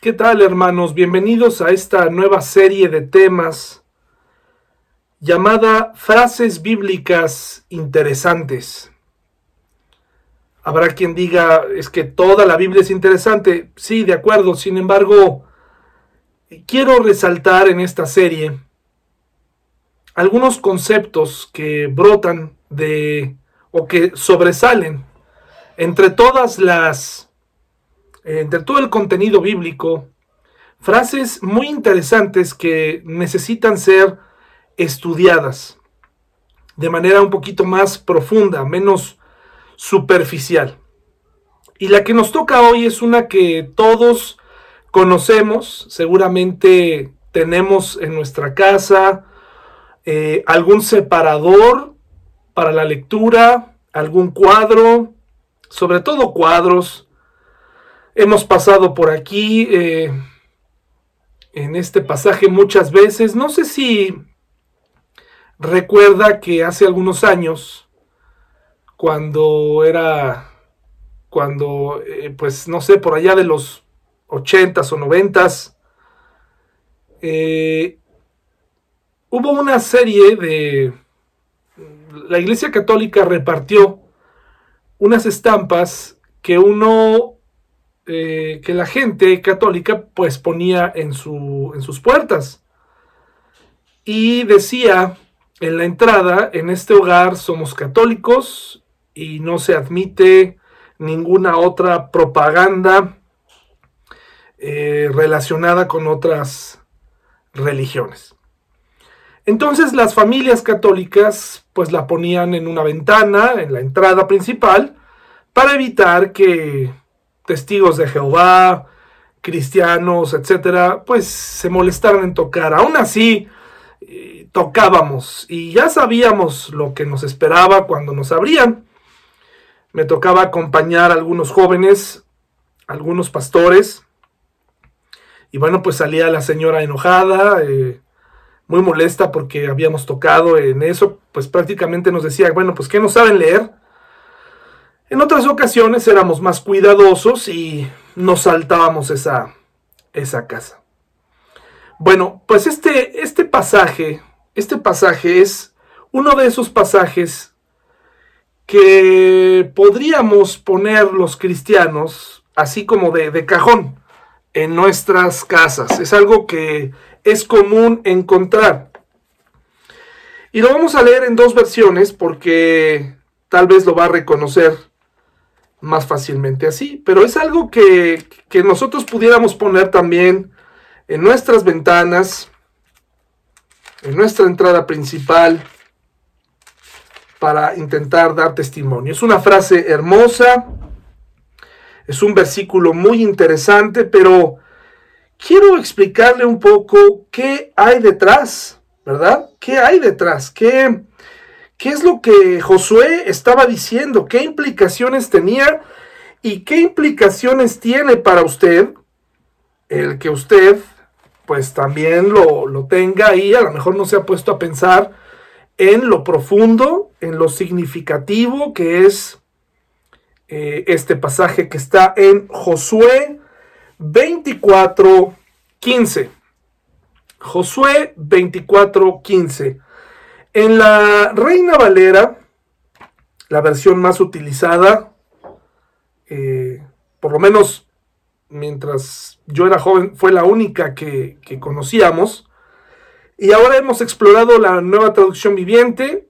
¿Qué tal hermanos? Bienvenidos a esta nueva serie de temas llamada Frases Bíblicas Interesantes. Habrá quien diga, es que toda la Biblia es interesante. Sí, de acuerdo. Sin embargo, quiero resaltar en esta serie algunos conceptos que brotan de o que sobresalen entre todas las entre todo el contenido bíblico, frases muy interesantes que necesitan ser estudiadas de manera un poquito más profunda, menos superficial. Y la que nos toca hoy es una que todos conocemos, seguramente tenemos en nuestra casa eh, algún separador para la lectura, algún cuadro, sobre todo cuadros, Hemos pasado por aquí eh, en este pasaje muchas veces. No sé si recuerda que hace algunos años, cuando era, cuando, eh, pues no sé, por allá de los ochentas o noventas, eh, hubo una serie de... La Iglesia Católica repartió unas estampas que uno eh, que la gente católica pues ponía en, su, en sus puertas. Y decía en la entrada, en este hogar somos católicos y no se admite ninguna otra propaganda eh, relacionada con otras religiones. Entonces las familias católicas pues la ponían en una ventana, en la entrada principal, para evitar que testigos de Jehová, cristianos, etcétera, pues se molestaron en tocar. Aún así, eh, tocábamos y ya sabíamos lo que nos esperaba cuando nos abrían. Me tocaba acompañar a algunos jóvenes, algunos pastores, y bueno, pues salía la señora enojada, eh, muy molesta porque habíamos tocado en eso, pues prácticamente nos decía, bueno, pues que no saben leer, en otras ocasiones éramos más cuidadosos y nos saltábamos esa, esa casa. Bueno, pues este, este pasaje, este pasaje es uno de esos pasajes que podríamos poner los cristianos así como de, de cajón en nuestras casas. Es algo que es común encontrar. Y lo vamos a leer en dos versiones porque tal vez lo va a reconocer más fácilmente así. Pero es algo que, nosotros pudiéramos poner también en nuestras ventanas, en nuestra entrada principal, para intentar dar testimonio. Es una frase hermosa, es un versículo muy interesante, pero quiero explicarle un poco qué hay detrás, ¿verdad? ¿Qué hay detrás? ¿Qué, qué es lo que Josué estaba diciendo, qué implicaciones tenía y qué implicaciones tiene para usted el que usted pues también lo, tenga ahí, a lo mejor no se ha puesto a pensar en lo profundo, en lo significativo que es eh, este pasaje que está en Josué 24, 15. Josué 24, 15. En la Reina Valera, la versión más utilizada, eh, por lo menos mientras yo era joven, fue la única que, conocíamos. Y ahora hemos explorado la nueva traducción viviente.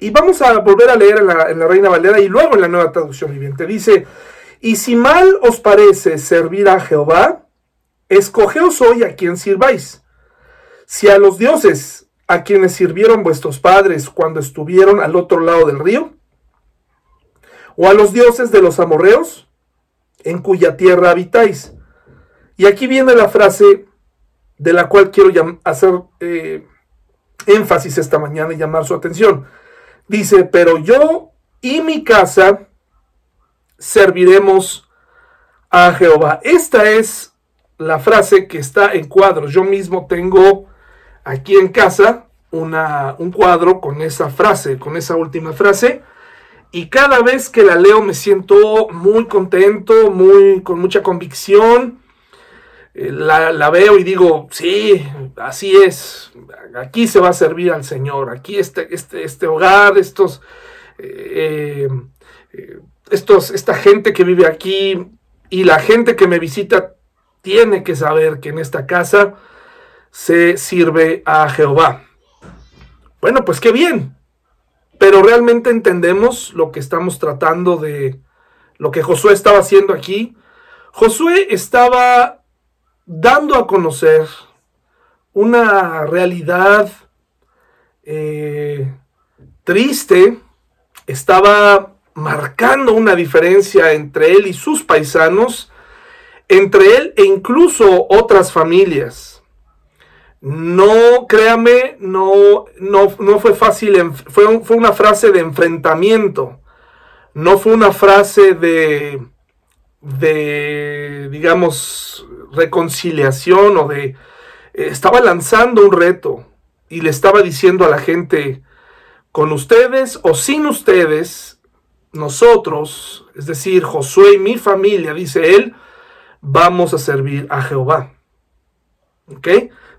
Y vamos a volver a leer en la, en la Reina Valera y luego en la nueva traducción viviente. Dice, y si mal os parece servir a Jehová, escogeos hoy a quien sirváis. Si a los dioses a quienes sirvieron vuestros padres cuando estuvieron al otro lado del río? ¿O a los dioses de los amorreos, en cuya tierra habitáis? Y aquí viene la frase de la cual quiero hacer eh, énfasis esta mañana y llamar su atención. Dice, pero yo y mi casa serviremos a Jehová. Esta es la frase que está en cuadros. Yo mismo tengo aquí en casa una, un cuadro con esa frase, con esa última frase. Y cada vez que la leo me siento muy contento, muy, con mucha convicción. eh, la, veo y digo, sí, así es, aquí se va a servir al Señor, aquí este, este, este hogar, estos, eh, estos, esta gente que vive aquí y la gente que me visita tiene que saber que en esta casa se sirve a Jehová. Bueno, pues qué bien, pero realmente entendemos lo que estamos tratando de, lo que Josué estaba haciendo aquí. Josué estaba dando a conocer una realidad eh, triste, estaba marcando una diferencia entre él y sus paisanos, entre él e incluso otras familias. No, créame, no, no, no fue fácil, fue, fue una frase de enfrentamiento, no fue una frase de, de, digamos, reconciliación o de... Estaba lanzando un reto y le estaba diciendo a la gente, con ustedes o sin ustedes, nosotros, es decir, Josué y mi familia, dice él, vamos a servir a Jehová. ¿Ok?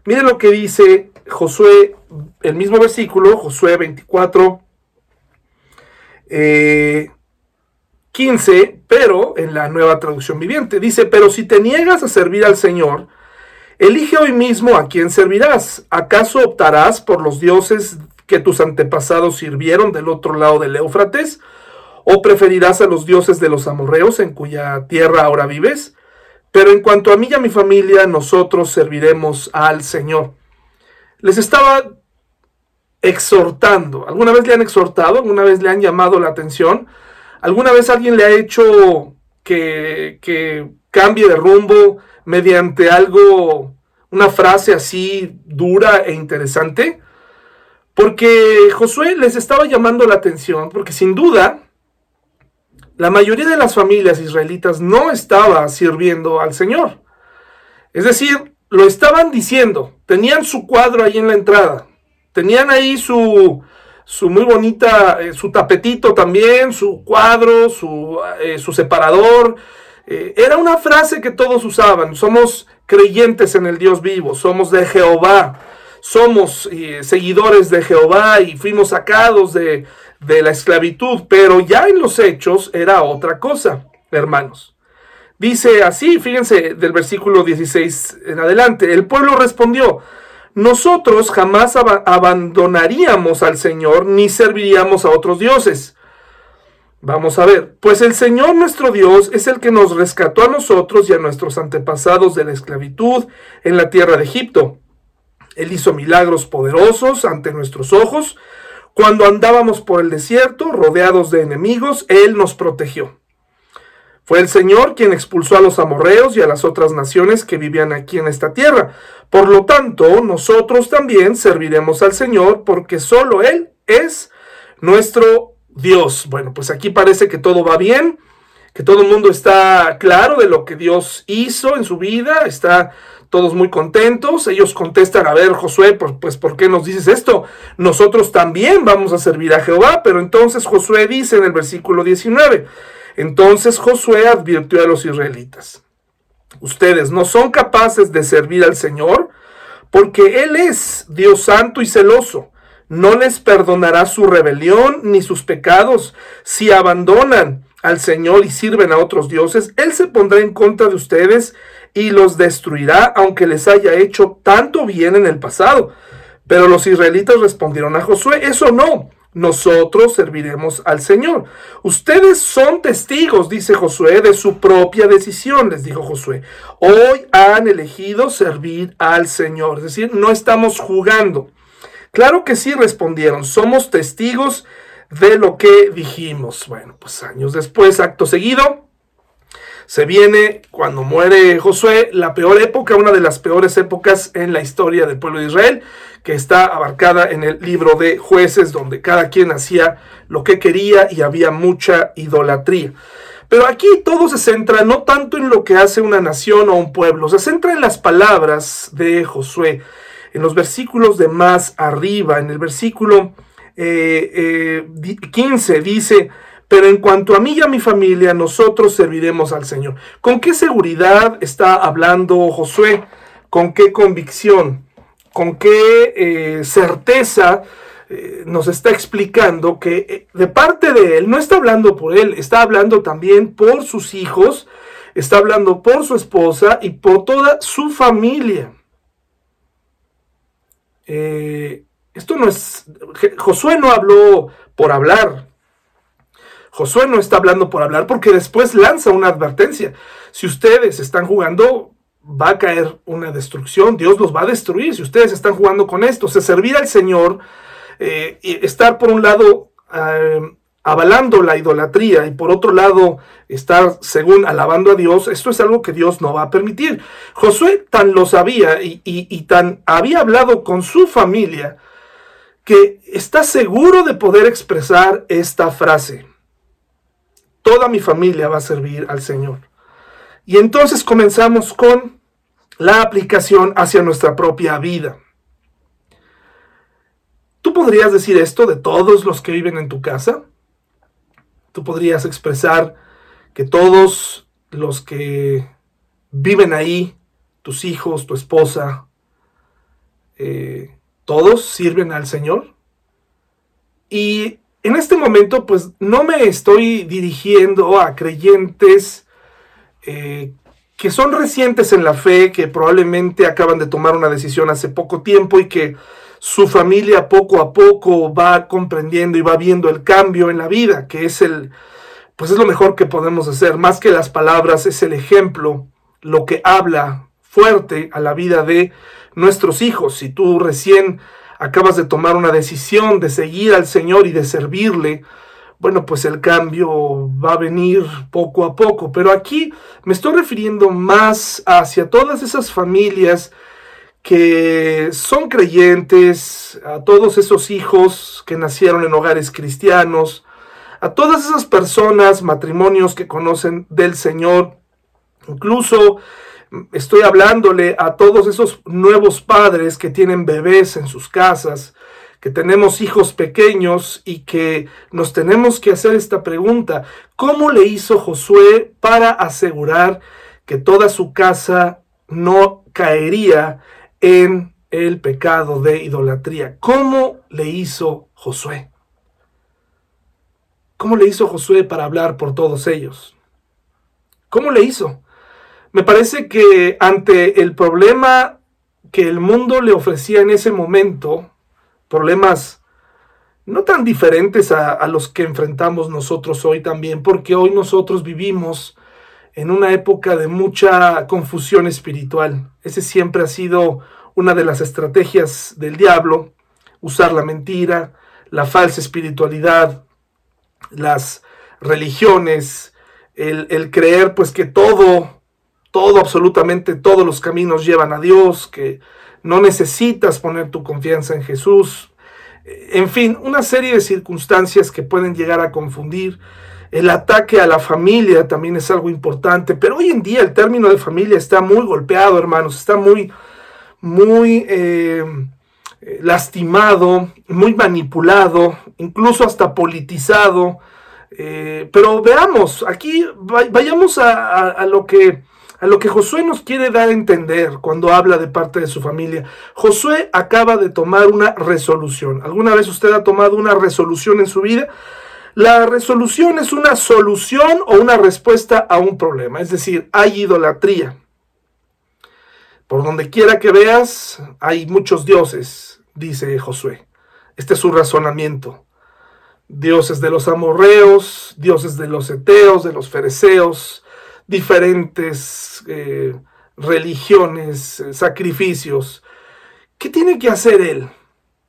Miren lo que dice Josué, el mismo versículo, Josué 24, 15, eh, pero en la nueva traducción viviente. Dice, pero si te niegas a servir al Señor, elige hoy mismo a quién servirás. ¿Acaso optarás por los dioses que tus antepasados sirvieron del otro lado del Éufrates? ¿O preferirás a los dioses de los amorreos en cuya tierra ahora vives? Pero en cuanto a mí y a mi familia, nosotros serviremos al Señor. Les estaba exhortando. ¿Alguna vez le han exhortado? ¿Alguna vez le han llamado la atención? ¿Alguna vez alguien le ha hecho que, que cambie de rumbo mediante algo, una frase así dura e interesante? Porque Josué les estaba llamando la atención, porque sin duda la mayoría de las familias israelitas no estaba sirviendo al Señor. Es decir, lo estaban diciendo, tenían su cuadro ahí en la entrada, tenían ahí su, su muy bonita, eh, su tapetito también, su cuadro, su, eh, su separador. Eh, era una frase que todos usaban, somos creyentes en el Dios vivo, somos de Jehová, somos seguidores de Jehová y fuimos sacados de, de la esclavitud, pero ya en los hechos era otra cosa, hermanos. Dice así, fíjense del versículo 16 en adelante, el pueblo respondió, nosotros jamás abandonaríamos al Señor ni serviríamos a otros dioses. Vamos a ver, pues el Señor nuestro Dios es el que nos rescató a nosotros y a nuestros antepasados de la esclavitud en la tierra de Egipto. Él hizo milagros poderosos ante nuestros ojos, cuando andábamos por el desierto, rodeados de enemigos, Él nos protegió. Fue el Señor quien expulsó a los amorreos y a las otras naciones que vivían aquí en esta tierra. Por lo tanto, nosotros también serviremos al Señor porque solo Él es nuestro Dios. Bueno, pues aquí parece que todo va bien, que todo el mundo está claro de lo que Dios hizo en su vida, está todos muy contentos. Ellos contestan, a ver, Josué, pues ¿por qué nos dices esto? Nosotros también vamos a servir a Jehová. Pero entonces Josué dice en el versículo 19, entonces Josué advirtió a los israelitas, ustedes no son capaces de servir al Señor porque Él es Dios santo y celoso. No les perdonará su rebelión ni sus pecados si abandonan al Señor y sirven a otros dioses. Él se pondrá en contra de ustedes y los destruirá, aunque les haya hecho tanto bien en el pasado. Pero los israelitas respondieron a Josué, eso no, nosotros serviremos al Señor. Ustedes son testigos, dice Josué, de su propia decisión, les dijo Josué. Hoy han elegido servir al Señor, es decir, no estamos jugando. Claro que sí, respondieron, somos testigos de lo que dijimos. Bueno, pues años después, acto seguido, se viene cuando muere Josué, la peor época, una de las peores épocas en la historia del pueblo de Israel, que está abarcada en el libro de jueces, donde cada quien hacía lo que quería y había mucha idolatría. Pero aquí todo se centra no tanto en lo que hace una nación o un pueblo, se centra en las palabras de Josué, en los versículos de más arriba, en el versículo 15 eh, eh, dice, pero en cuanto a mí y a mi familia, nosotros serviremos al Señor. ¿Con qué seguridad está hablando Josué? ¿Con qué convicción? ¿Con qué eh, certeza eh, nos está explicando que eh, de parte de él, no está hablando por él, está hablando también por sus hijos, está hablando por su esposa y por toda su familia. esto no es, Josué no habló por hablar. Josué no está hablando por hablar porque después lanza una advertencia. Si ustedes están jugando, va a caer una destrucción, Dios los va a destruir si ustedes están jugando con esto. Se servir al Señor, eh, y estar por un lado eh, avalando la idolatría y por otro lado estar según alabando a Dios, esto es algo que Dios no va a permitir. Josué tan lo sabía y, y tan había hablado con su familia que está seguro de poder expresar esta frase. Toda mi familia va a servir al Señor. Y entonces comenzamos con la aplicación hacia nuestra propia vida. ¿Tú podrías decir esto de todos los que viven en tu casa? ¿Tú podrías expresar que todos los que viven ahí, tus hijos, tu esposa, eh, todos sirven al Señor? Y en este momento, pues no me estoy dirigiendo a creyentes eh, que son recientes en la fe, que probablemente acaban de tomar una decisión hace poco tiempo y que su familia poco a poco va comprendiendo y va viendo el cambio en la vida, que es el, pues es lo mejor que podemos hacer, más que las palabras, es el ejemplo, lo que habla fuerte a la vida de nuestros hijos. Si tú recién acabas de tomar una decisión de seguir al Señor y de servirle, bueno, pues el cambio va a venir poco a poco. Pero aquí me estoy refiriendo más hacia todas esas familias que son creyentes, a todos esos hijos que nacieron en hogares cristianos, a todas esas personas, matrimonios que conocen del Señor, incluso estoy hablándole a todos esos nuevos padres que tienen bebés en sus casas, que tenemos hijos pequeños y que nos tenemos que hacer esta pregunta, ¿cómo le hizo Josué para asegurar que toda su casa no caería en el pecado de idolatría. ¿Cómo le hizo Josué? ¿Cómo le hizo Josué para hablar por todos ellos? ¿Cómo le hizo? Me parece que ante el problema que el mundo le ofrecía en ese momento, problemas no tan diferentes a, los que enfrentamos nosotros hoy también, porque hoy nosotros vivimos en una época de mucha confusión espiritual. Ese siempre ha sido una de las estrategias del diablo, usar la mentira, la falsa espiritualidad, las religiones, el, el, creer pues que todo, todo, absolutamente todos los caminos llevan a Dios, que no necesitas poner tu confianza en Jesús, en fin, una serie de circunstancias que pueden llegar a confundir el ataque a la familia también es algo importante, pero hoy en día el término de familia está muy golpeado, hermanos, está muy, muy eh, lastimado, muy manipulado, incluso hasta politizado. Eh, pero veamos, aquí vayamos a, lo que a lo que Josué nos quiere dar a entender cuando habla de parte de su familia. Josué acaba de tomar una resolución. ¿Alguna vez usted ha tomado una resolución en su vida? La resolución es una solución o una respuesta a un problema, es decir, hay idolatría. Por donde quiera que veas, hay muchos dioses, dice Josué. Este es su razonamiento. Dioses de los amorreos, dioses de los eteos, de los fereceos, diferentes eh, religiones, eh, sacrificios. ¿Qué tiene que hacer él?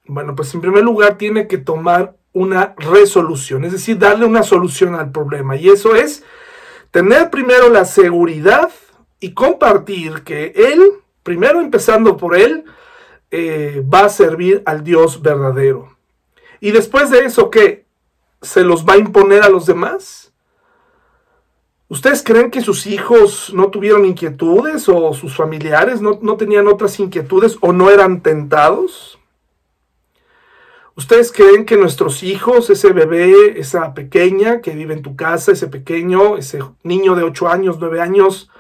Bueno, pues en primer lugar tiene que tomar una resolución, es decir, darle una solución al problema. Y eso es tener primero la seguridad y compartir que Él, primero empezando por Él, eh, va a servir al Dios verdadero. Y después de eso, ¿qué? ¿Se los va a imponer a los demás? ¿Ustedes creen que sus hijos no tuvieron inquietudes o sus familiares no, no tenían otras inquietudes o no eran tentados? ¿Ustedes creen que nuestros hijos, ese bebé, esa pequeña que vive en tu casa, ese pequeño, ese niño de 8 años, 9 años,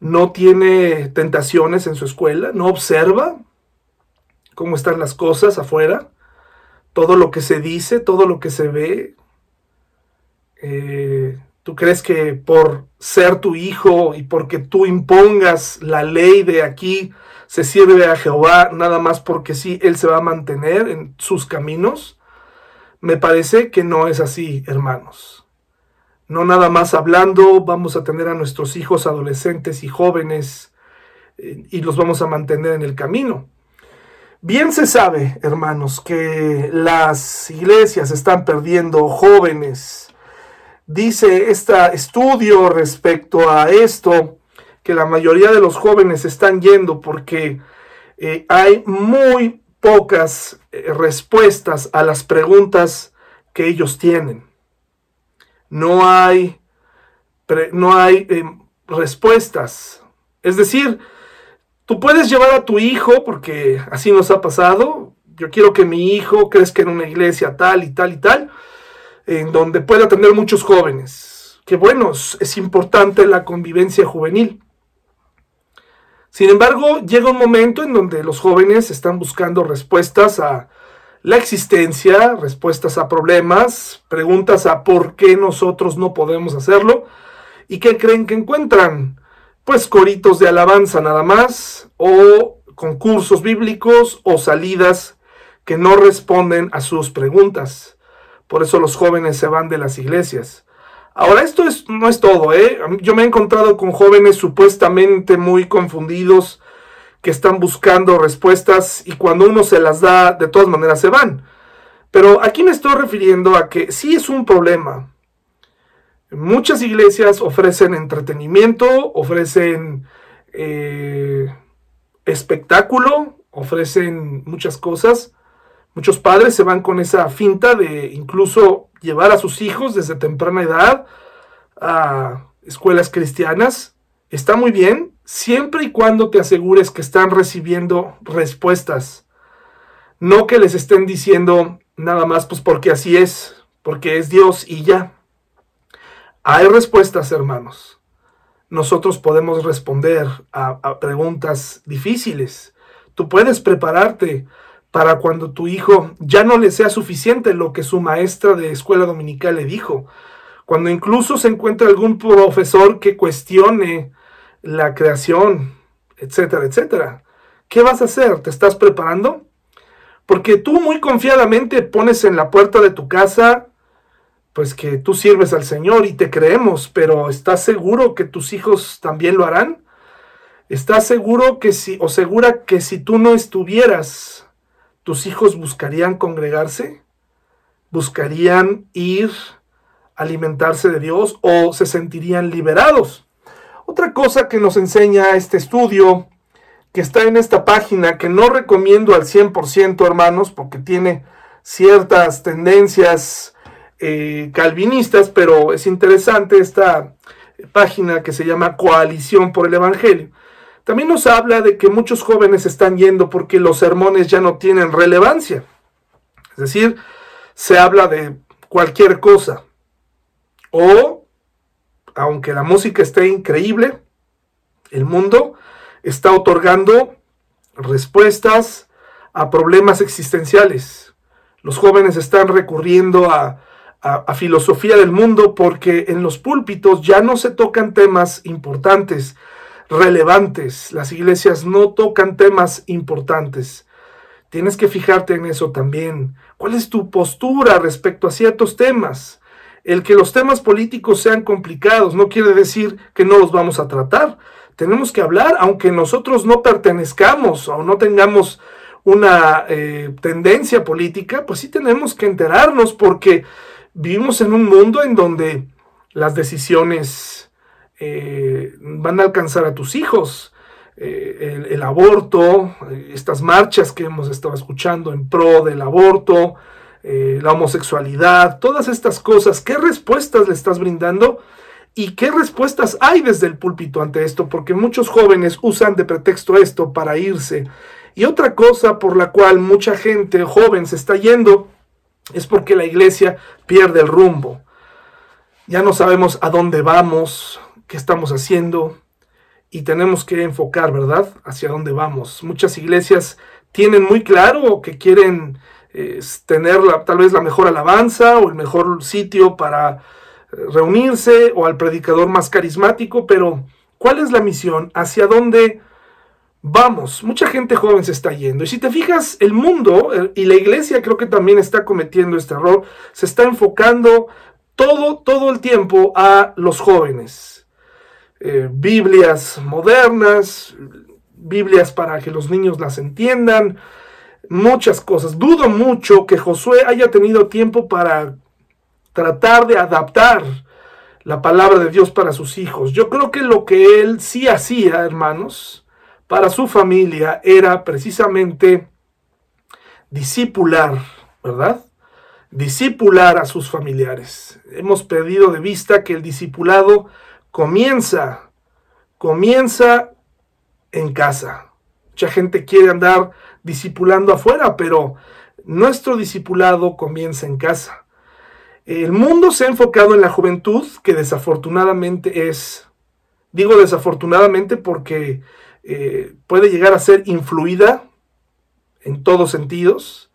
no tiene tentaciones en su escuela? ¿No observa cómo están las cosas afuera? Todo lo que se dice, todo lo que se ve. Eh, ¿Tú crees que por ser tu hijo y porque tú impongas la ley de aquí, se sirve a Jehová nada más porque sí, Él se va a mantener en sus caminos? Me parece que no es así, hermanos. No nada más hablando, vamos a tener a nuestros hijos adolescentes y jóvenes eh, y los vamos a mantener en el camino. Bien se sabe, hermanos, que las iglesias están perdiendo jóvenes, Dice este estudio respecto a esto que la mayoría de los jóvenes están yendo porque eh, hay muy pocas eh, respuestas a las preguntas que ellos tienen. No hay, no hay eh, respuestas. Es decir, tú puedes llevar a tu hijo, porque así nos ha pasado, yo quiero que mi hijo crezca en una iglesia tal y tal y tal, en donde pueda tener muchos jóvenes. Que bueno, es importante la convivencia juvenil. Sin embargo, llega un momento en donde los jóvenes están buscando respuestas a la existencia, respuestas a problemas, preguntas a por qué nosotros no podemos hacerlo y qué creen que encuentran. Pues coritos de alabanza nada más o concursos bíblicos o salidas que no responden a sus preguntas. Por eso los jóvenes se van de las iglesias. Ahora, esto es, no es todo, ¿eh? Yo me he encontrado con jóvenes supuestamente muy confundidos que están buscando respuestas y cuando uno se las da, de todas maneras se van. Pero aquí me estoy refiriendo a que sí es un problema. Muchas iglesias ofrecen entretenimiento, ofrecen eh, espectáculo, ofrecen muchas cosas, Muchos padres se van con esa finta de incluso llevar a sus hijos desde temprana edad a escuelas cristianas. Está muy bien, siempre y cuando te asegures que están recibiendo respuestas. No que les estén diciendo nada más, pues porque así es, porque es Dios y ya. Hay respuestas, hermanos. Nosotros podemos responder a, a preguntas difíciles. Tú puedes prepararte para cuando tu hijo ya no le sea suficiente lo que su maestra de escuela dominical le dijo. Cuando incluso se encuentra algún profesor que cuestione la creación, etcétera, etcétera. ¿Qué vas a hacer? ¿Te estás preparando? Porque tú muy confiadamente pones en la puerta de tu casa, pues que tú sirves al Señor y te creemos, pero ¿estás seguro que tus hijos también lo harán? ¿Estás seguro que si, o segura que si tú no estuvieras ¿Tus hijos buscarían congregarse? ¿Buscarían ir a alimentarse de Dios o se sentirían liberados? Otra cosa que nos enseña este estudio, que está en esta página, que no recomiendo al 100%, hermanos, porque tiene ciertas tendencias eh, calvinistas, pero es interesante esta página que se llama Coalición por el Evangelio. También nos habla de que muchos jóvenes están yendo porque los sermones ya no tienen relevancia. Es decir, se habla de cualquier cosa. O, aunque la música esté increíble, el mundo está otorgando respuestas a problemas existenciales. Los jóvenes están recurriendo a, filosofía del mundo porque en los púlpitos ya no se tocan temas importantes, relevantes. Las iglesias no tocan temas importantes. Tienes que fijarte en eso también. ¿Cuál es tu postura respecto a ciertos temas? El que los temas políticos sean complicados no quiere decir que no los vamos a tratar. Tenemos que hablar, aunque nosotros no pertenezcamos o no tengamos una eh, tendencia política, pues sí tenemos que enterarnos porque vivimos en un mundo en donde las decisiones eh, van a alcanzar a tus hijos. Eh, el, aborto, estas marchas que hemos estado escuchando en pro del aborto, eh, la homosexualidad, todas estas cosas, ¿qué respuestas le estás brindando? ¿Y qué respuestas hay desde el púlpito ante esto? Porque muchos jóvenes usan de pretexto esto para irse Y otra cosa por la cual mucha gente joven se está yendo es porque la iglesia pierde el rumbo. Ya no sabemos a dónde vamos, qué estamos haciendo y tenemos que enfocar, ¿verdad? Hacia dónde vamos. Muchas iglesias tienen muy claro que quieren eh, tener tal vez la mejor alabanza o el mejor sitio para eh, reunirse o al predicador más carismático, pero ¿cuál es la misión? ¿Hacia dónde vamos? Mucha gente joven se está yendo. Y si te fijas, el mundo eh, y la iglesia creo que también está cometiendo este error, se está enfocando todo, todo el tiempo a los jóvenes. Biblias modernas, Biblias para que los niños las entiendan, muchas cosas. Dudo mucho que Josué haya tenido tiempo para tratar de adaptar la palabra de Dios para sus hijos. Yo creo que lo que él sí hacía, hermanos, para su familia era precisamente discipular, ¿verdad? Discipular a sus familiares. Hemos perdido de vista que el discipulado comienza, comienza en casa. Mucha gente quiere andar discipulando afuera, pero nuestro discipulado comienza en casa. El mundo se ha enfocado en la juventud, que desafortunadamente es, digo desafortunadamente porque eh, puede llegar a ser influida en todos sentidos,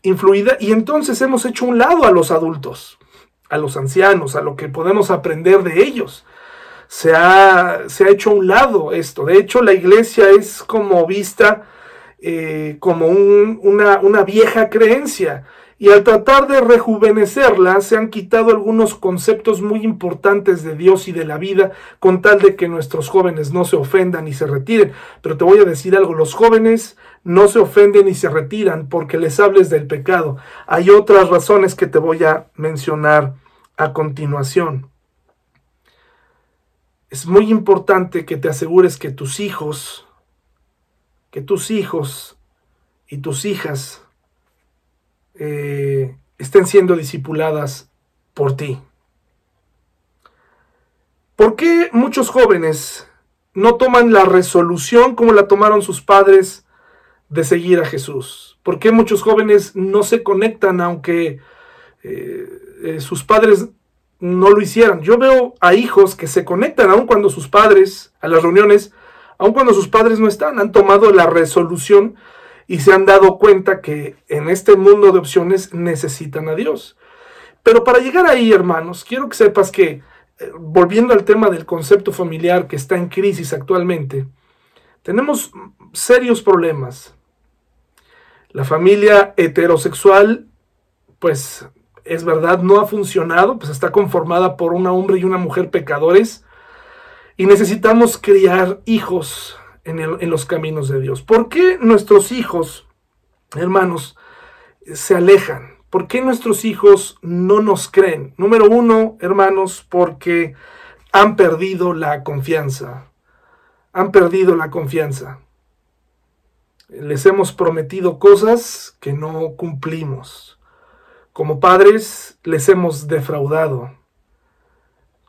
influida, y entonces hemos hecho un lado a los adultos, a los ancianos, a lo que podemos aprender de ellos se ha, se ha hecho a un lado esto. De hecho, la iglesia es como vista eh, como una, una vieja creencia. Y al tratar de rejuvenecerla, se han quitado algunos conceptos muy importantes de Dios y de la vida, con tal de que nuestros jóvenes no se ofendan y se retiren. Pero te voy a decir algo, los jóvenes no se ofenden y se retiran porque les hables del pecado. Hay otras razones que te voy a mencionar a continuación es muy importante que te asegures que tus hijos, que tus hijos y tus hijas eh, estén siendo discipuladas por ti. ¿Por qué muchos jóvenes no toman la resolución como la tomaron sus padres de seguir a Jesús? ¿Por qué muchos jóvenes no se conectan aunque eh, eh, sus padres no lo hicieran. Yo veo a hijos que se conectan aun cuando sus padres, a las reuniones, aun cuando sus padres no están, han tomado la resolución y se han dado cuenta que en este mundo de opciones necesitan a Dios. Pero para llegar ahí, hermanos, quiero que sepas que, eh, volviendo al tema del concepto familiar que está en crisis actualmente, tenemos serios problemas. La familia heterosexual, pues es verdad, no ha funcionado, pues está conformada por un hombre y una mujer pecadores. Y necesitamos criar hijos en, en los caminos de Dios. ¿Por qué nuestros hijos, hermanos, se alejan? ¿Por qué nuestros hijos no nos creen? Número uno, hermanos, porque han perdido la confianza. Han perdido la confianza. Les hemos prometido cosas que no cumplimos. Como padres les hemos defraudado.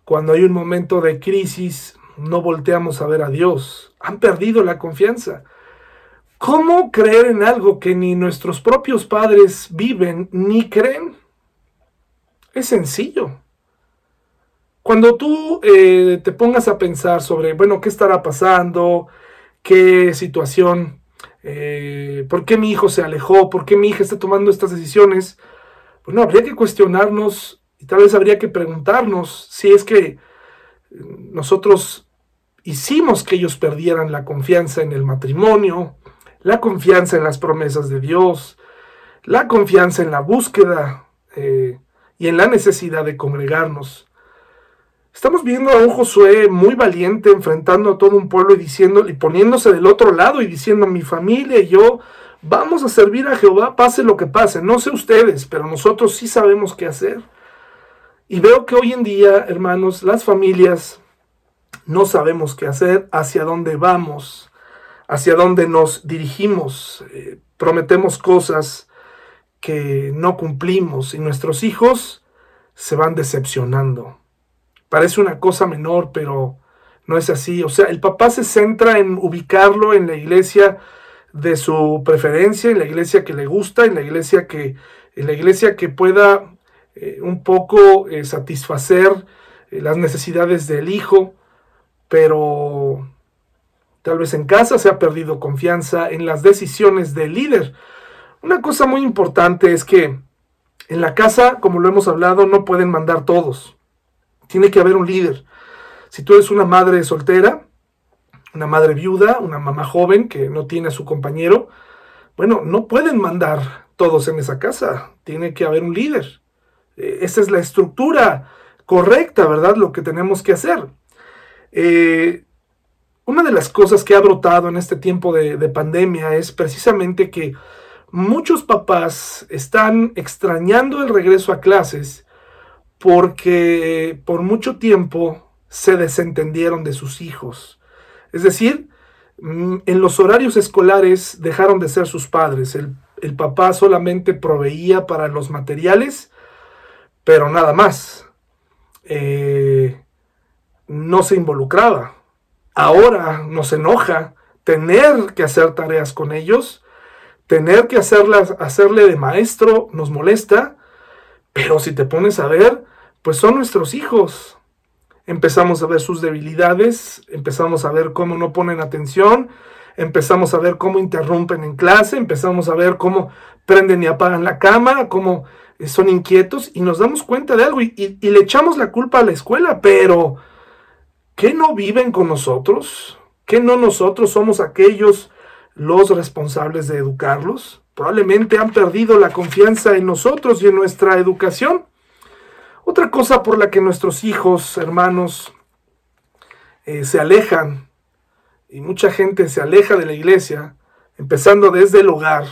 Cuando hay un momento de crisis, no volteamos a ver a Dios. Han perdido la confianza. ¿Cómo creer en algo que ni nuestros propios padres viven ni creen? Es sencillo. Cuando tú eh, te pongas a pensar sobre, bueno, ¿qué estará pasando? ¿Qué situación? Eh, ¿Por qué mi hijo se alejó? ¿Por qué mi hija está tomando estas decisiones? Bueno, habría que cuestionarnos y tal vez habría que preguntarnos si es que eh, nosotros hicimos que ellos perdieran la confianza en el matrimonio, la confianza en las promesas de Dios, la confianza en la búsqueda eh, y en la necesidad de congregarnos. Estamos viendo a un Josué muy valiente enfrentando a todo un pueblo y diciendo y poniéndose del otro lado y diciendo mi familia y yo Vamos a servir a Jehová, pase lo que pase. No sé ustedes, pero nosotros sí sabemos qué hacer. Y veo que hoy en día, hermanos, las familias no sabemos qué hacer, hacia dónde vamos, hacia dónde nos dirigimos. Eh, prometemos cosas que no cumplimos y nuestros hijos se van decepcionando. Parece una cosa menor, pero no es así. O sea, el papá se centra en ubicarlo en la iglesia de su preferencia, en la iglesia que le gusta, en la iglesia que, en la iglesia que pueda eh, un poco eh, satisfacer eh, las necesidades del hijo, pero tal vez en casa se ha perdido confianza en las decisiones del líder. Una cosa muy importante es que en la casa, como lo hemos hablado, no pueden mandar todos. Tiene que haber un líder. Si tú eres una madre soltera, una madre viuda, una mamá joven que no tiene a su compañero, bueno, no pueden mandar todos en esa casa. Tiene que haber un líder. Eh, esa es la estructura correcta, ¿verdad? Lo que tenemos que hacer. Eh, una de las cosas que ha brotado en este tiempo de, de pandemia es precisamente que muchos papás están extrañando el regreso a clases porque por mucho tiempo se desentendieron de sus hijos. Es decir, mm, en los horarios escolares dejaron de ser sus padres. El, papá solamente proveía para los materiales, pero nada más. Eh, no se involucraba. Ahora nos enoja tener que hacer tareas con ellos, tener que hacerlas, hacerle de maestro nos molesta, pero si te pones a ver, pues son nuestros hijos, empezamos a ver sus debilidades, empezamos a ver cómo no ponen atención, empezamos a ver cómo interrumpen en clase, empezamos a ver cómo prenden y apagan la cámara, cómo eh, son inquietos y nos damos cuenta de algo y, le echamos la culpa a la escuela, pero ¿qué no viven con nosotros? ¿Qué no nosotros somos aquellos los responsables de educarlos? Probablemente han perdido la confianza en nosotros y en nuestra educación. Otra cosa por la que nuestros hijos, hermanos, eh, se alejan, y mucha gente se aleja de la iglesia, empezando desde el hogar,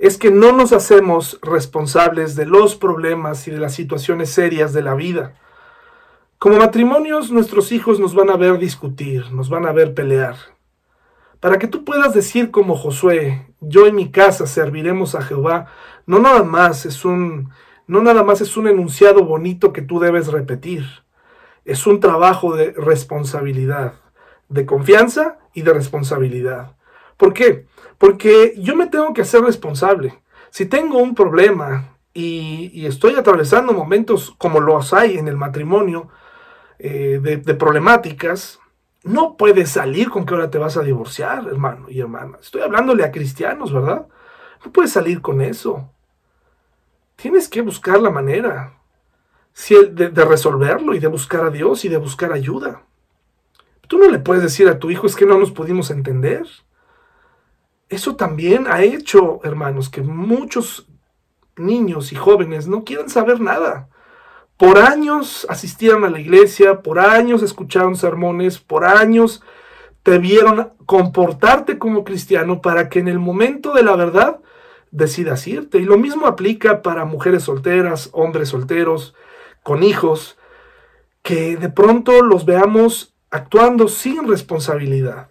es que no nos hacemos responsables de los problemas y de las situaciones serias de la vida. Como matrimonios, nuestros hijos nos van a ver discutir, nos van a ver pelear. Para que tú puedas decir como Josué, yo en mi casa serviremos a Jehová, no nada más es un no nada más es un enunciado bonito que tú debes repetir, es un trabajo de responsabilidad, de confianza y de responsabilidad. ¿Por qué? Porque yo me tengo que hacer responsable. Si tengo un problema y, estoy atravesando momentos como los hay en el matrimonio, eh, de, de problemáticas, no puedes salir con que ahora te vas a divorciar, hermano y hermana. Estoy hablándole a cristianos, ¿verdad? No puedes salir con eso tienes que buscar la manera de, de, resolverlo y de buscar a Dios y de buscar ayuda. Tú no le puedes decir a tu hijo es que no nos pudimos entender. Eso también ha hecho, hermanos, que muchos niños y jóvenes no quieran saber nada. Por años asistieron a la iglesia, por años escucharon sermones, por años te vieron comportarte como cristiano para que en el momento de la verdad decidas irte. Y lo mismo aplica para mujeres solteras, hombres solteros, con hijos, que de pronto los veamos actuando sin responsabilidad.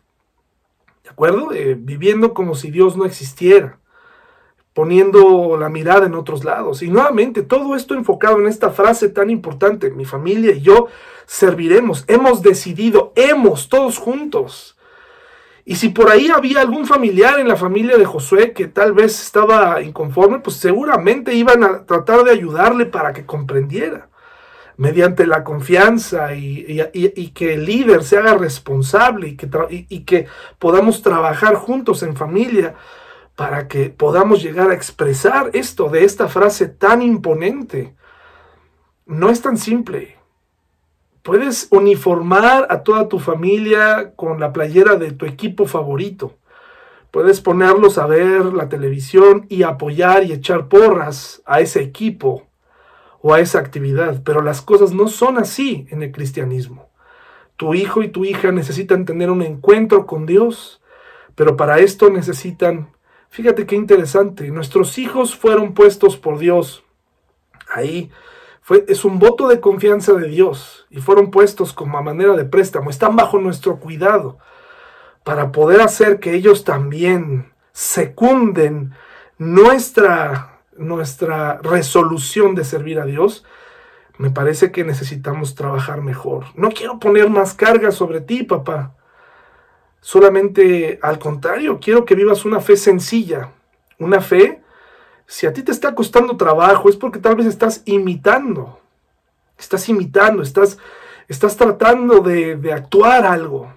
¿De acuerdo? Eh, viviendo como si Dios no existiera, poniendo la mirada en otros lados. Y nuevamente, todo esto enfocado en esta frase tan importante, mi familia y yo serviremos, hemos decidido, hemos todos juntos y si por ahí había algún familiar en la familia de Josué que tal vez estaba inconforme, pues seguramente iban a tratar de ayudarle para que comprendiera, mediante la confianza y, que el líder se haga responsable y que, y que podamos trabajar juntos en familia para que podamos llegar a expresar esto de esta frase tan imponente. No es tan simple. Puedes uniformar a toda tu familia con la playera de tu equipo favorito. Puedes ponerlos a ver la televisión y apoyar y echar porras a ese equipo o a esa actividad, pero las cosas no son así en el cristianismo. Tu hijo y tu hija necesitan tener un encuentro con Dios, pero para esto necesitan, fíjate qué interesante, nuestros hijos fueron puestos por Dios ahí es un voto de confianza de Dios y fueron puestos como a manera de préstamo, están bajo nuestro cuidado para poder hacer que ellos también secunden nuestra, nuestra resolución de servir a Dios, me parece que necesitamos trabajar mejor. No quiero poner más carga sobre ti, papá. Solamente al contrario, quiero que vivas una fe sencilla, una fe, si a ti te está costando trabajo, es porque tal vez estás imitando, estás imitando, estás, estás tratando de, de actuar algo.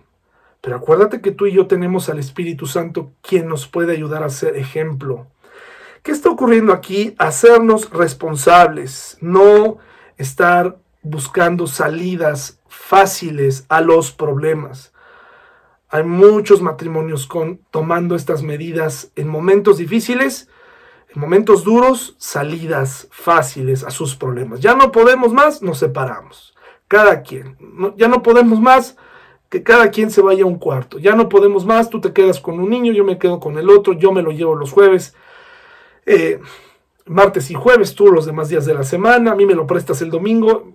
Pero acuérdate que tú y yo tenemos al Espíritu Santo quien nos puede ayudar a ser ejemplo. ¿Qué está ocurriendo aquí? Hacernos responsables, no estar buscando salidas fáciles a los problemas. Hay muchos matrimonios con, tomando estas medidas en momentos difíciles, momentos duros, salidas fáciles a sus problemas. Ya no podemos más, nos separamos. Cada quien. ya no podemos más, que cada quien se vaya a un cuarto. Ya no podemos más, tú te quedas con un niño, yo me quedo con el otro, yo me lo llevo los jueves, eh, martes y jueves, tú los demás días de la semana, a mí me lo prestas el domingo.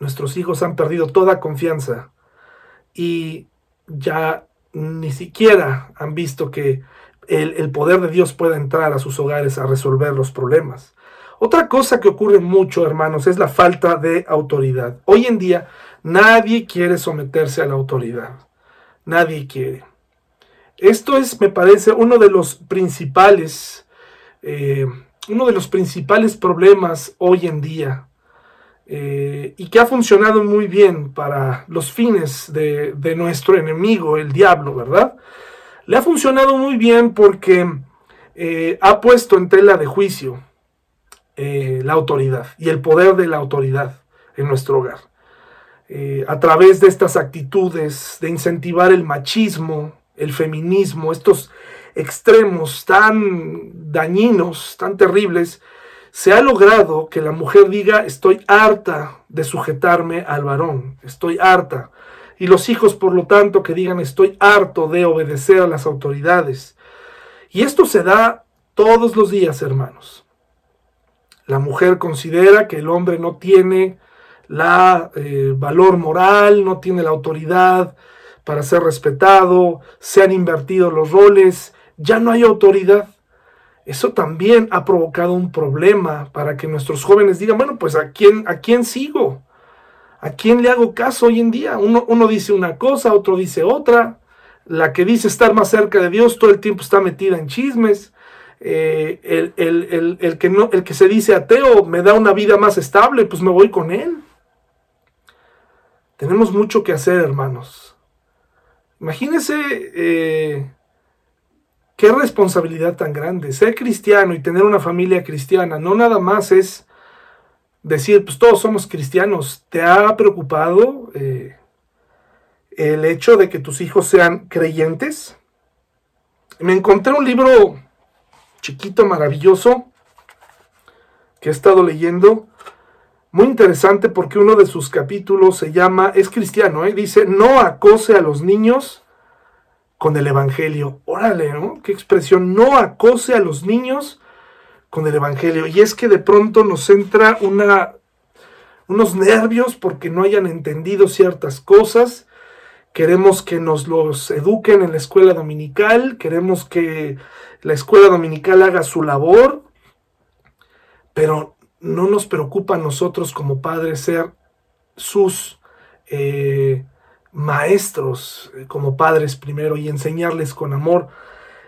Nuestros hijos han perdido toda confianza y ya ni siquiera han visto que el, poder de Dios pueda entrar a sus hogares a resolver los problemas. Otra cosa que ocurre mucho, hermanos, es la falta de autoridad. Hoy en día nadie quiere someterse a la autoridad. Nadie quiere. Esto es, me parece, uno de los principales, eh, uno de los principales problemas hoy en día. Eh, y que ha funcionado muy bien para los fines de, nuestro enemigo, el diablo, ¿verdad? Le ha funcionado muy bien porque eh, ha puesto en tela de juicio eh, la autoridad y el poder de la autoridad en nuestro hogar. Eh, a través de estas actitudes de incentivar el machismo, el feminismo, estos extremos tan dañinos, tan terribles, se ha logrado que la mujer diga estoy harta de sujetarme al varón, estoy harta. Y los hijos, por lo tanto, que digan estoy harto de obedecer a las autoridades. Y esto se da todos los días, hermanos. La mujer considera que el hombre no tiene la eh, valor moral, no tiene la autoridad para ser respetado, se han invertido los roles, ya no hay autoridad. Eso también ha provocado un problema para que nuestros jóvenes digan, bueno, pues ¿a quién, a quién sigo? ¿A quién le hago caso hoy en día? Uno, dice una cosa, otro dice otra. La que dice estar más cerca de Dios todo el tiempo está metida en chismes. Eh, el, que no, el que se dice ateo me da una vida más estable, pues me voy con él. Tenemos mucho que hacer, hermanos. Imagínense eh, qué responsabilidad tan grande. Ser cristiano y tener una familia cristiana no nada más es decir, pues todos somos cristianos. ¿Te ha preocupado eh, el hecho de que tus hijos sean creyentes? Me encontré un libro chiquito, maravilloso, que he estado leyendo. Muy interesante porque uno de sus capítulos se llama, es cristiano, ¿eh? dice, no acose a los niños con el Evangelio. Órale, ¿no? Qué expresión, no acose a los niños con el Evangelio. Y es que de pronto nos entra unos nervios porque no hayan entendido ciertas cosas. Queremos que nos los eduquen en la escuela dominical, queremos que la escuela dominical haga su labor, pero no nos preocupa a nosotros como padres ser sus eh, maestros como padres primero y enseñarles con amor.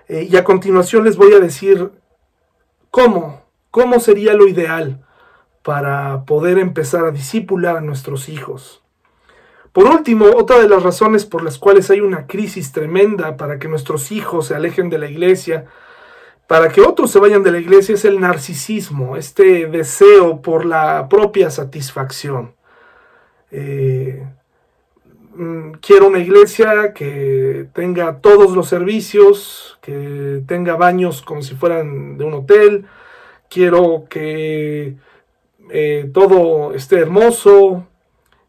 Eh, y a continuación les voy a decir cómo, cómo sería lo ideal para poder empezar a discipular a nuestros hijos. Por último, otra de las razones por las cuales hay una crisis tremenda para que nuestros hijos se alejen de la iglesia para que otros se vayan de la iglesia es el narcisismo, este deseo por la propia satisfacción. Eh, quiero una iglesia que tenga todos los servicios, que tenga baños como si fueran de un hotel, quiero que eh, todo esté hermoso,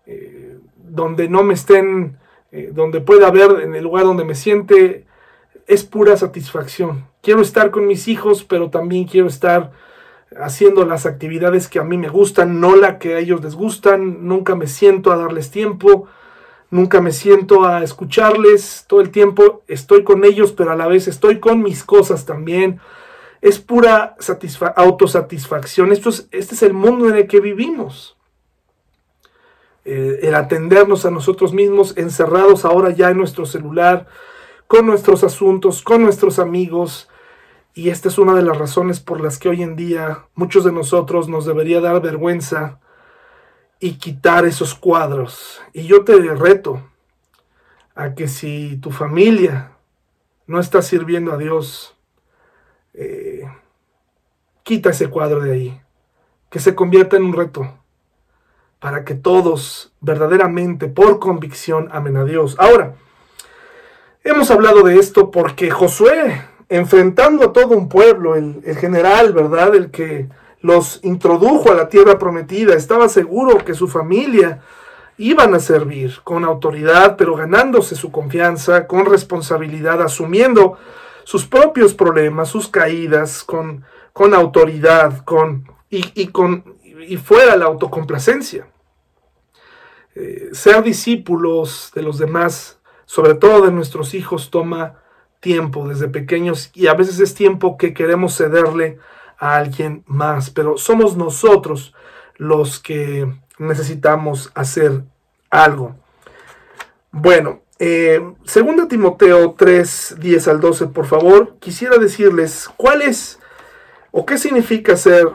eh, donde no me estén, donde pueda haber en el lugar donde me siente, es pura satisfacción. Quiero estar con mis hijos, pero también quiero estar haciendo las actividades que a mí me gustan, no la que a ellos les gustan, nunca me siento a darles tiempo, nunca me siento a escucharles, todo el tiempo estoy con ellos, pero a la vez estoy con mis cosas también. Es pura autosatisfacción, Esto es, este es el mundo en el que vivimos. eh, el atendernos a nosotros mismos, encerrados ahora ya en nuestro celular, con nuestros asuntos, con nuestros amigos. Y esta es una de las razones por las que hoy en día muchos de nosotros nos debería dar vergüenza y quitar esos cuadros. Y yo te reto a que si tu familia no está sirviendo a Dios, eh, quita ese cuadro de ahí, que se convierta en un reto para que todos verdaderamente por convicción amen a Dios. Ahora, hemos hablado de esto porque Josué, enfrentando a todo un pueblo, el, el general, ¿verdad? El que los introdujo a la tierra prometida, estaba seguro que su familia iban a servir con autoridad, pero ganándose su confianza, con responsabilidad, asumiendo sus propios problemas, sus caídas, con, con autoridad, con, y, con, y fuera la autocomplacencia. Eh, ser discípulos de los demás, sobre todo de nuestros hijos, toma tiempo desde pequeños y a veces es tiempo que queremos cederle a alguien más, pero somos nosotros los que necesitamos hacer algo. Bueno, eh, segunda Timoteo 3, 10 al 12, por favor, quisiera decirles cuál es o qué significa ser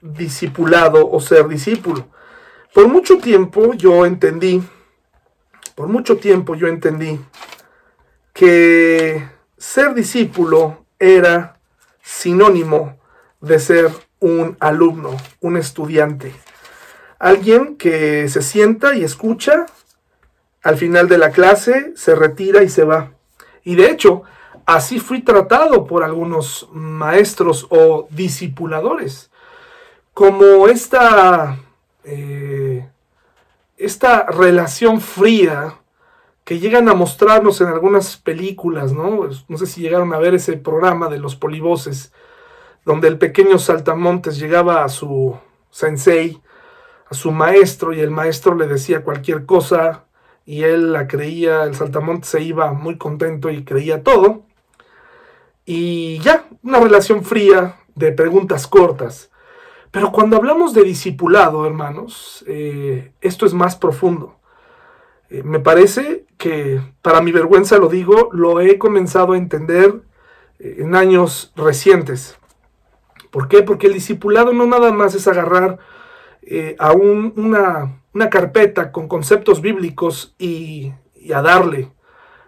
discipulado o ser discípulo. Por mucho tiempo yo entendí, por mucho tiempo yo entendí que ser discípulo era sinónimo de ser un alumno, un estudiante. Alguien que se sienta y escucha, al final de la clase se retira y se va. Y de hecho, así fui tratado por algunos maestros o discipuladores. Como esta, eh, esta relación fría que llegan a mostrarnos en algunas películas, ¿no? No sé si llegaron a ver ese programa de los polivoces, donde el pequeño saltamontes llegaba a su sensei, a su maestro, y el maestro le decía cualquier cosa, y él la creía, el saltamontes se iba muy contento y creía todo. Y ya, una relación fría de preguntas cortas. Pero cuando hablamos de discipulado, hermanos, eh, esto es más profundo. Eh, me parece que, para mi vergüenza lo digo, lo he comenzado a entender eh, en años recientes. ¿Por qué? Porque el discipulado no nada más es agarrar eh, a una, carpeta con conceptos bíblicos y, a darle.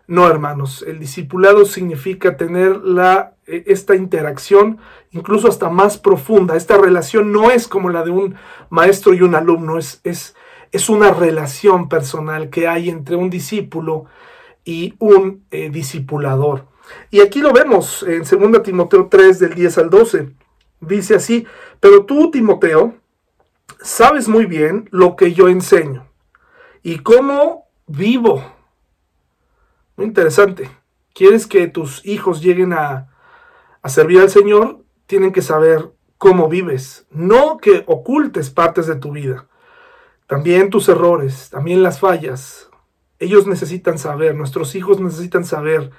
No, hermanos, el discipulado significa tener la, e, esta interacción incluso hasta más profunda. Esta relación no es como la de un maestro y un alumno, es, es, es una relación personal que hay entre un discípulo y un eh, discipulador. Y aquí lo vemos en 2 Timoteo 3 del 10 al 12. Dice así, pero tú, Timoteo, sabes muy bien lo que yo enseño y cómo vivo. Muy interesante. ¿Quieres que tus hijos lleguen a, a servir al Señor? Tienen que saber cómo vives, no que ocultes partes de tu vida. También tus errores, también las fallas. Ellos necesitan saber, nuestros hijos necesitan saber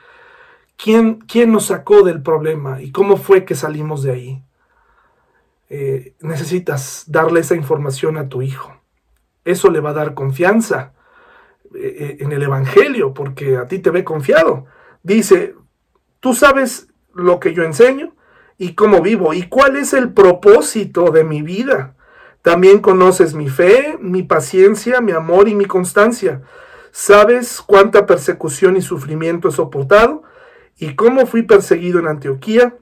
quién, quién nos sacó del problema y cómo fue que salimos de ahí. Eh, necesitas darle esa información a tu hijo. Eso le va a dar confianza eh, eh, en el Evangelio, porque a ti te ve confiado. Dice, tú sabes lo que yo enseño y cómo vivo y cuál es el propósito de mi vida. También conoces mi fe, mi paciencia, mi amor y mi constancia. Sabes cuánta persecución y sufrimiento he soportado y cómo fui perseguido en Antioquía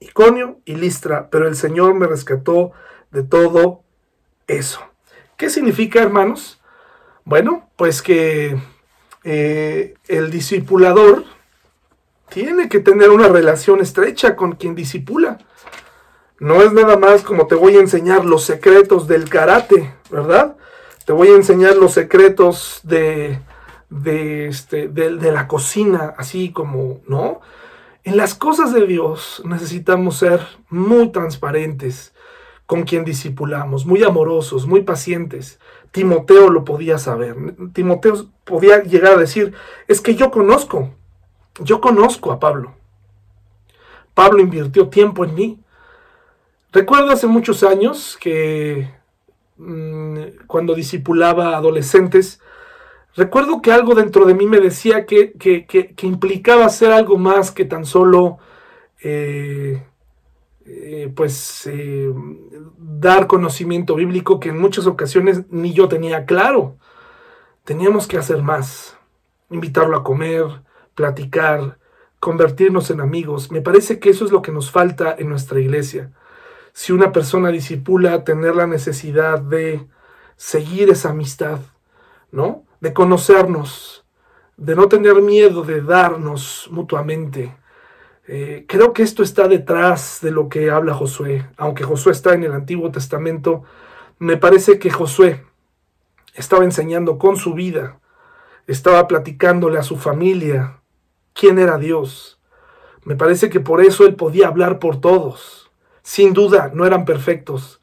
Iconio y Listra, pero el Señor me rescató de todo eso. ¿Qué significa, hermanos? Bueno, pues que eh, el discipulador tiene que tener una relación estrecha con quien disipula. No es nada más como te voy a enseñar los secretos del karate, ¿verdad? Te voy a enseñar los secretos de, de, este, de la cocina, así como, ¿no? En las cosas de Dios necesitamos ser muy transparentes con quien discipulamos, muy amorosos, muy pacientes. Timoteo lo podía saber. Timoteo podía llegar a decir, es que yo conozco, yo conozco a Pablo. Pablo invirtió tiempo en mí. Recuerdo hace muchos años que mm, cuando discipulaba adolescentes, recuerdo que algo dentro de mí me decía que, implicaba hacer algo más que tan solo eh, eh, pues eh, dar conocimiento bíblico que en muchas ocasiones ni yo tenía claro. Teníamos que hacer más, invitarlo a comer, platicar, convertirnos en amigos. Me parece que eso es lo que nos falta en nuestra iglesia. Si una persona disipula, tener la necesidad de seguir esa amistad, ¿no? De conocernos, de no tener miedo de darnos mutuamente, eh, creo que esto está detrás de lo que habla Josué. Aunque Josué está en el Antiguo Testamento, me parece que Josué estaba enseñando con su vida, estaba platicándole a su familia quién era Dios. Me parece que por eso él podía hablar por todos. Sin duda, no eran perfectos.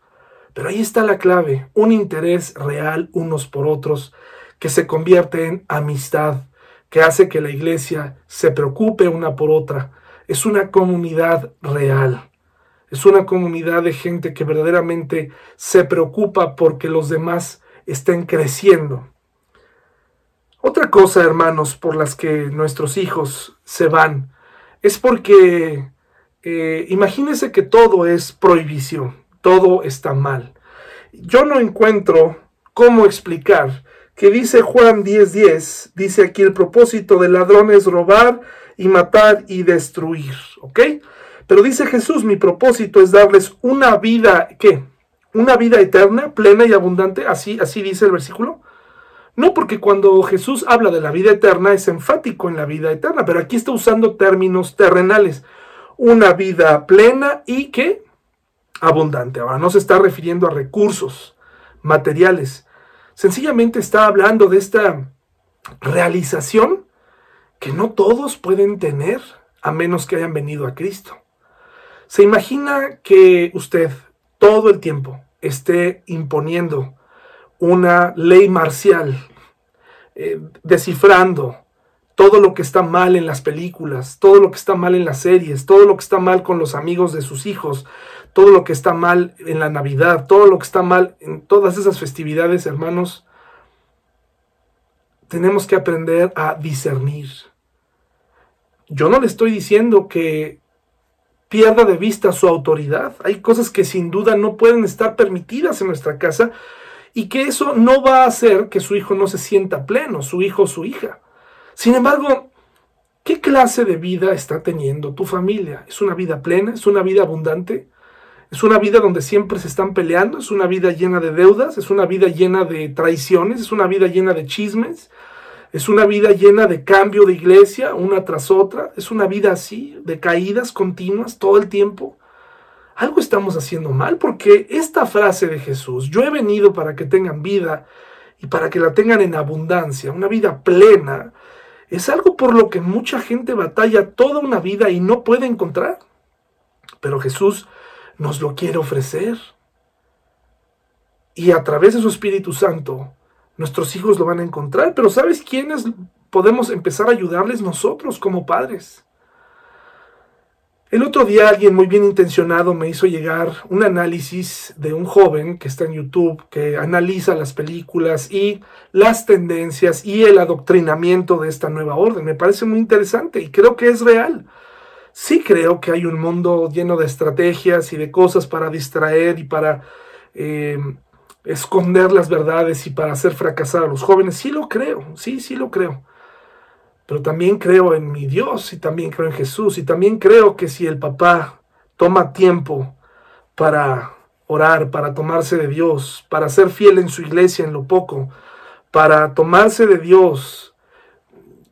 Pero ahí está la clave, un interés real unos por otros que se convierte en amistad, que hace que la iglesia se preocupe una por otra, es una comunidad real. Es una comunidad de gente que verdaderamente se preocupa porque los demás estén creciendo. Otra cosa, hermanos, por las que nuestros hijos se van, es porque eh, imagínense que todo es prohibición, todo está mal. Yo no encuentro cómo explicar que dice Juan 10:10, dice aquí el propósito del ladrón es robar y matar y destruir, ¿ok? Pero dice Jesús, mi propósito es darles una vida, ¿qué? Una vida eterna, plena y abundante, así, así dice el versículo. No, porque cuando Jesús habla de la vida eterna es enfático en la vida eterna, pero aquí está usando términos terrenales. Una vida plena y ¿qué? Abundante. Ahora no se está refiriendo a recursos materiales. Sencillamente está hablando de esta realización que no todos pueden tener a menos que hayan venido a Cristo. ¿Se imagina que usted todo el tiempo esté imponiendo una ley marcial, eh, descifrando todo lo que está mal en las películas, todo lo que está mal en las series, todo lo que está mal con los amigos de sus hijos, todo lo que está mal en la Navidad, todo lo que está mal en todas esas festividades, hermanos? Tenemos que aprender a discernir yo no le estoy diciendo que pierda de vista su autoridad. Hay cosas que sin duda no pueden estar permitidas en nuestra casa y que eso no va a hacer que su hijo no se sienta pleno, su hijo o su hija. Sin embargo, ¿qué clase de vida está teniendo tu familia? ¿Es una vida plena? ¿Es una vida abundante? ¿Es una vida donde siempre se están peleando? ¿Es una vida llena de deudas? ¿Es una vida llena de traiciones? ¿Es una vida llena de chismes? Es una vida llena de cambio de iglesia, una tras otra. Es una vida así, de caídas continuas todo el tiempo. Algo estamos haciendo mal porque esta frase de Jesús, yo he venido para que tengan vida y para que la tengan en abundancia, una vida plena, es algo por lo que mucha gente batalla toda una vida y no puede encontrar. Pero Jesús nos lo quiere ofrecer. Y a través de su Espíritu Santo nuestros hijos lo van a encontrar, pero ¿sabes quiénes podemos empezar a ayudarles nosotros como padres? El otro día alguien muy bien intencionado me hizo llegar un análisis de un joven que está en YouTube, que analiza las películas y las tendencias y el adoctrinamiento de esta nueva orden. Me parece muy interesante y creo que es real. Sí creo que hay un mundo lleno de estrategias y de cosas para distraer y para eh, esconder las verdades y para hacer fracasar a los jóvenes. Sí lo creo, sí, sí lo creo. Pero también creo en mi Dios y también creo en Jesús y también creo que si el papá toma tiempo para orar, para tomarse de Dios, para ser fiel en su iglesia en lo poco, para tomarse de Dios,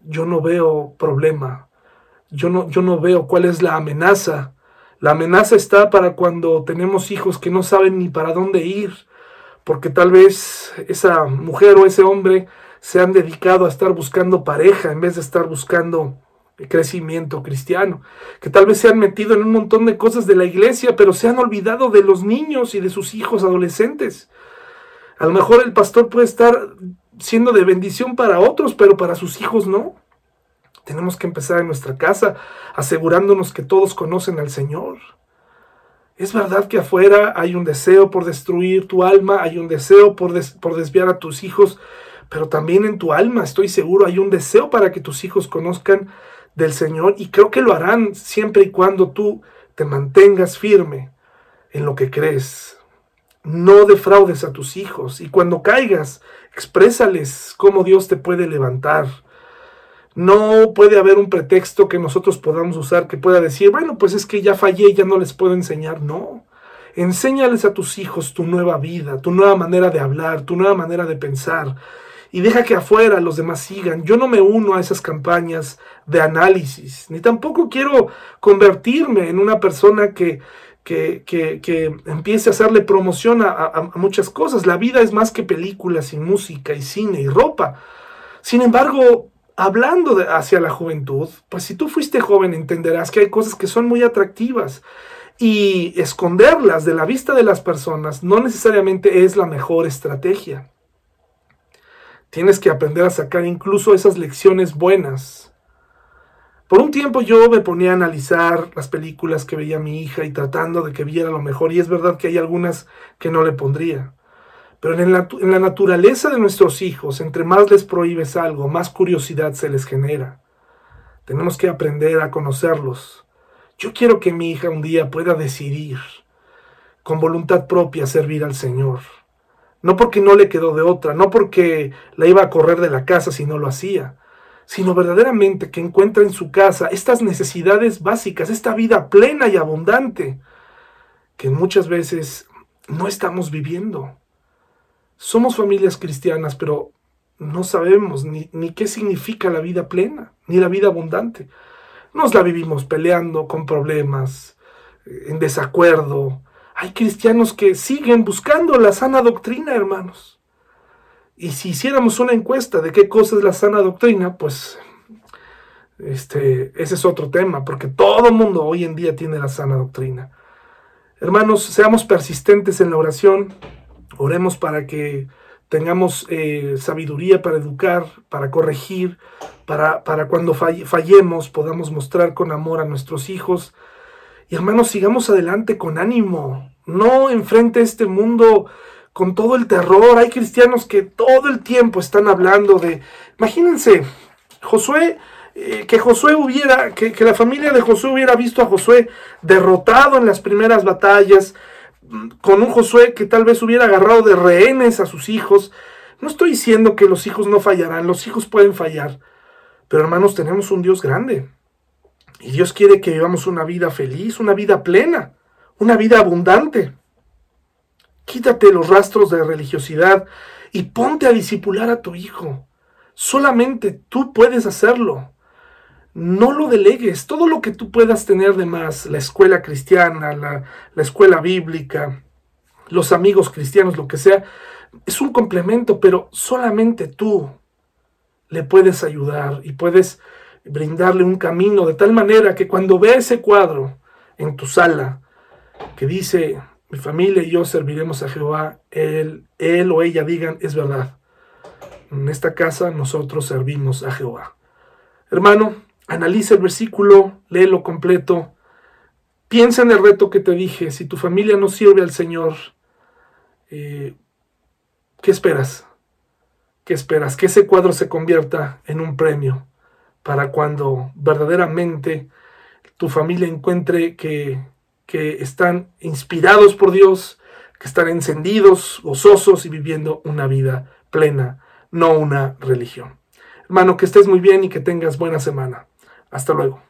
yo no veo problema. Yo no, yo no veo cuál es la amenaza. La amenaza está para cuando tenemos hijos que no saben ni para dónde ir, porque tal vez esa mujer o ese hombre se han dedicado a estar buscando pareja en vez de estar buscando crecimiento cristiano, que tal vez se han metido en un montón de cosas de la iglesia, pero se han olvidado de los niños y de sus hijos adolescentes. A lo mejor el pastor puede estar siendo de bendición para otros, pero para sus hijos no. Tenemos que empezar en nuestra casa asegurándonos que todos conocen al Señor. Es verdad que afuera hay un deseo por destruir tu alma, hay un deseo por, por desviar a tus hijos, pero también en tu alma, estoy seguro, hay un deseo para que tus hijos conozcan del Señor y creo que lo harán siempre y cuando tú te mantengas firme en lo que crees. No defraudes a tus hijos y cuando caigas, exprésales cómo Dios te puede levantar. No puede haber un pretexto que nosotros podamos usar que pueda decir, bueno, pues es que ya fallé, ya no les puedo enseñar. No. Enséñales a tus hijos tu nueva vida, tu nueva manera de hablar, tu nueva manera de pensar. Y deja que afuera los demás sigan. Yo no me uno a esas campañas de análisis, ni tampoco quiero convertirme en una persona que, que, que, empiece a hacerle promoción a muchas cosas. La vida es más que películas y música y cine y ropa. Sin embargo, hablando de, hacia la juventud, pues si tú fuiste joven entenderás que hay cosas que son muy atractivas y esconderlas de la vista de las personas no necesariamente es la mejor estrategia. Tienes que aprender a sacar incluso esas lecciones buenas. Por un tiempo yo me ponía a analizar las películas que veía mi hija y tratando de que viera lo mejor y es verdad que hay algunas que no le pondría. Pero en la, en la naturaleza de nuestros hijos, entre más les prohíbes algo, más curiosidad se les genera. Tenemos que aprender a conocerlos. Yo quiero que mi hija un día pueda decidir con voluntad propia servir al Señor. No porque no le quedó de otra, no porque la iba a correr de la casa si no lo hacía, sino verdaderamente que encuentra en su casa estas necesidades básicas, esta vida plena y abundante, que muchas veces no estamos viviendo. Somos familias cristianas, pero no sabemos ni, qué significa la vida plena, ni la vida abundante. Nos la vivimos peleando con problemas, eh, en desacuerdo. Hay cristianos que siguen buscando la sana doctrina, hermanos. Y si hiciéramos una encuesta de qué cosa es la sana doctrina, pues este, ese es otro tema, porque todo el mundo hoy en día tiene la sana doctrina. Hermanos, seamos persistentes en la oración, Oremos para que tengamos eh, sabiduría para educar, para corregir, para, para cuando fallemos podamos mostrar con amor a nuestros hijos. Y hermanos, sigamos adelante con ánimo. No enfrente este mundo con todo el terror. Hay cristianos que todo el tiempo están hablando de... Imagínense, Josué, eh, que Josué hubiera, que, que la familia de Josué hubiera visto a Josué derrotado en las primeras batallas, con un Josué que tal vez hubiera agarrado de rehenes a sus hijos. No estoy diciendo que los hijos no fallarán, los hijos pueden fallar, pero hermanos, tenemos un Dios grande. Y Dios quiere que vivamos una vida feliz, una vida plena, una vida abundante. Quítate los rastros de religiosidad y ponte a disipular a tu hijo. Solamente tú puedes hacerlo no lo delegues. Todo lo que tú puedas tener de más, la escuela cristiana, la, escuela bíblica, los amigos cristianos, lo que sea, es un complemento, pero solamente tú le puedes ayudar y puedes brindarle un camino de tal manera que cuando vea ese cuadro en tu sala que dice mi familia y yo serviremos a Jehová, él, él o ella digan es verdad. En esta casa nosotros servimos a Jehová. Hermano, Analiza el versículo, léelo completo. Piensa en el reto que te dije. Si tu familia no sirve al Señor, eh, ¿qué esperas? ¿Qué esperas? Que ese cuadro se convierta en un premio para cuando verdaderamente tu familia encuentre que, que están inspirados por Dios, que están encendidos, gozosos y viviendo una vida plena, no una religión. Hermano, que estés muy bien y que tengas buena semana. Hasta luego.